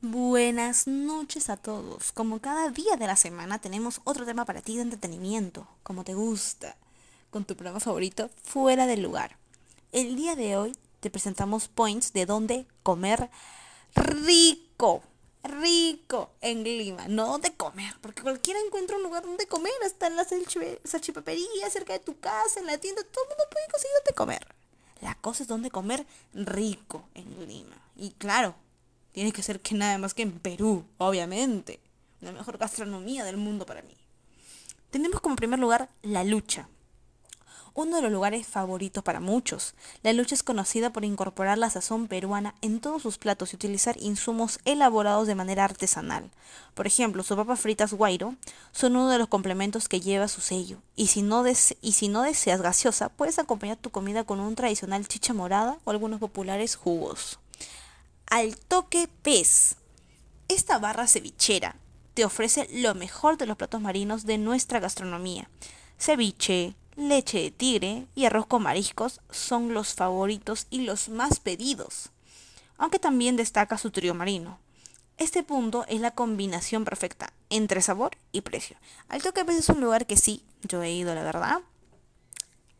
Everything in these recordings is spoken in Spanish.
Buenas noches a todos. Como cada día de la semana tenemos otro tema para ti de entretenimiento, como te gusta, con tu programa favorito, fuera del lugar. El día de hoy te presentamos points de dónde comer rico, rico en Lima, no donde comer, porque cualquiera encuentra un lugar donde comer, hasta en la salchipapería, cerca de tu casa, en la tienda, todo el mundo puede conseguir donde comer. La cosa es donde comer rico en Lima. Y claro, tiene que ser que nada más que en Perú, obviamente. La mejor gastronomía del mundo para mí. Tenemos como primer lugar la lucha. Uno de los lugares favoritos para muchos. La lucha es conocida por incorporar la sazón peruana en todos sus platos y utilizar insumos elaborados de manera artesanal. Por ejemplo, sus papas fritas guairo son uno de los complementos que lleva su sello. Y si no, y si no deseas gaseosa, puedes acompañar tu comida con un tradicional chicha morada o algunos populares jugos. Al toque pez. Esta barra cevichera te ofrece lo mejor de los platos marinos de nuestra gastronomía. Ceviche, leche de tigre y arroz con mariscos son los favoritos y los más pedidos, aunque también destaca su trío marino. Este punto es la combinación perfecta entre sabor y precio. Alto que es un lugar que sí, yo he ido, la verdad,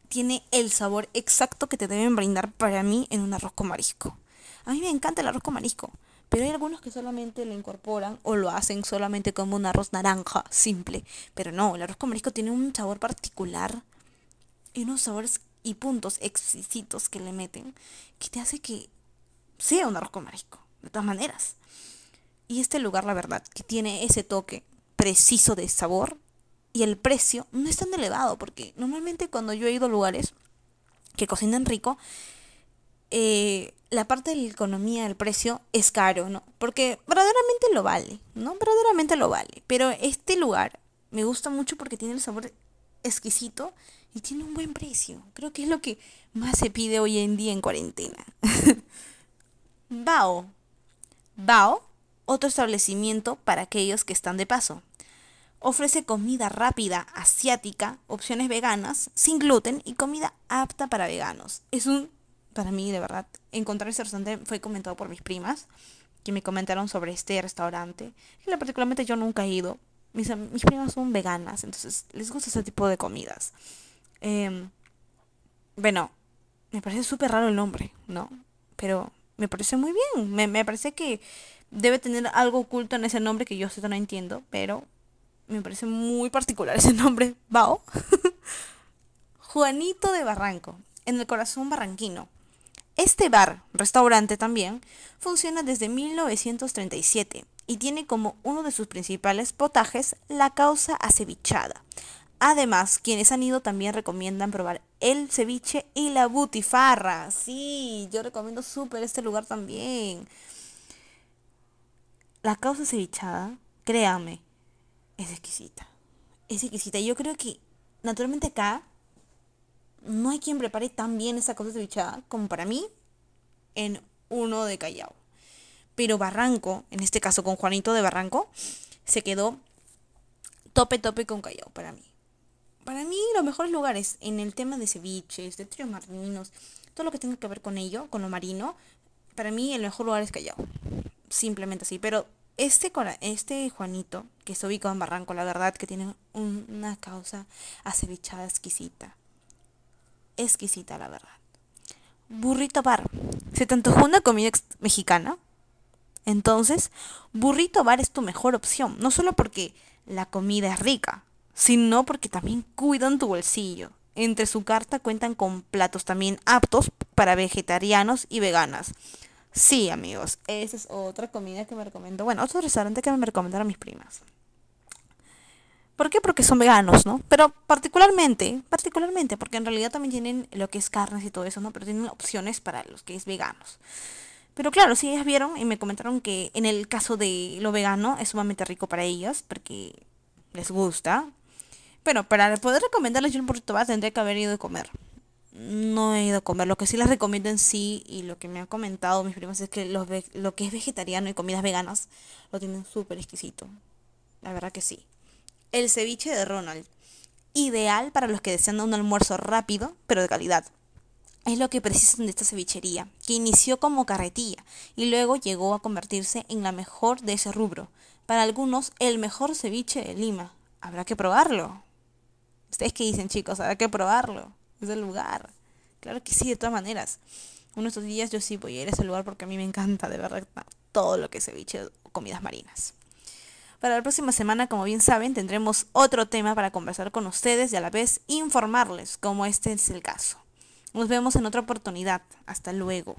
tiene el sabor exacto que te deben brindar para mí en un arroz con marisco. A mí me encanta el arroz con marisco, pero hay algunos que solamente lo incorporan o lo hacen solamente como un arroz naranja simple. Pero no, el arroz con marisco tiene un sabor particular y unos sabores y puntos exquisitos que le meten que te hace que sea un arroz con marisco, de todas maneras. Y este lugar, la verdad, que tiene ese toque preciso de sabor y el precio no es tan elevado, porque normalmente cuando yo he ido a lugares que cocinan rico, eh, la parte de la economía del precio es caro, ¿no? Porque verdaderamente lo vale, ¿no? Verdaderamente lo vale. Pero este lugar me gusta mucho porque tiene el sabor exquisito y tiene un buen precio. Creo que es lo que más se pide hoy en día en cuarentena. Bao. Bao, otro establecimiento para aquellos que están de paso. Ofrece comida rápida asiática, opciones veganas, sin gluten y comida apta para veganos. Es un, para mí de verdad, encontrar este restaurante fue comentado por mis primas, que me comentaron sobre este restaurante. Y particularmente yo nunca he ido, mis, primas son veganas, entonces les gusta ese tipo de comidas. Em, bueno, me parece súper raro el nombre, ¿no? Pero me parece muy bien. Me, parece que debe tener algo oculto en ese nombre que yo no entiendo, pero me parece muy particular ese nombre. Bao. Juanito de Barranco, en el corazón barranquino. Este bar, restaurante también, funciona desde 1937 y tiene como uno de sus principales potajes la causa acevichada. Además, quienes han ido también recomiendan probar el ceviche y la butifarra. Sí, yo recomiendo súper este lugar también. La causa cevichada, créame, es exquisita. Es exquisita. Yo creo que naturalmente acá no hay quien prepare tan bien esa causa cevichada como para mí en uno de Callao. Pero Barranco, en este caso con Juanito de Barranco, se quedó tope tope con Callao para mí. Para mí los mejores lugares en el tema de ceviches, de tríos marinos, todo lo que tenga que ver con ello, con lo marino, para mí el mejor lugar es Callao. Simplemente así. Pero este, este Juanito, que se ubicado en Barranco, la verdad que tiene una causa acevichada exquisita. Exquisita, la verdad. Burrito Bar. ¿Se te antojó una comida mexicana? Entonces, Burrito Bar es tu mejor opción, no solo porque la comida es rica, sino porque también cuidan tu bolsillo. Entre su carta cuentan con platos también aptos para vegetarianos y veganas. Sí, amigos, esa es otra comida que me recomiendo. Bueno, otro restaurante que me recomendaron mis primas. ¿Por qué? Porque son veganos, ¿no? Pero particularmente, particularmente, porque en realidad también tienen lo que es carnes y todo eso, ¿no? Pero tienen opciones para los que es veganos. Pero claro, sí, ellas vieron y me comentaron que en el caso de lo vegano es sumamente rico para ellas porque les gusta. Bueno, para poder recomendarles yo un burrito bar tendría que haber ido a comer. No he ido a comer. Lo que sí les recomiendo en sí y lo que me han comentado mis primas es que lo que es vegetariano y comidas veganas lo tienen súper exquisito. La verdad que sí. El ceviche de Ronald. Ideal para los que desean un almuerzo rápido, pero de calidad. es lo que precisan de esta cevichería, que inició como carretilla y luego llegó a convertirse en la mejor de ese rubro. Para algunos, el mejor ceviche de Lima. Habrá que probarlo. ¿Ustedes qué dicen, chicos? Habrá que probarlo. Es el lugar. Claro que sí, de todas maneras. Uno de estos días yo sí voy a ir a ese lugar porque a mí me encanta, de verdad, todo lo que es ceviche o comidas marinas. Para la próxima semana, como bien saben, tendremos otro tema para conversar con ustedes y a la vez informarles, como este es el caso. Nos vemos en otra oportunidad. Hasta luego.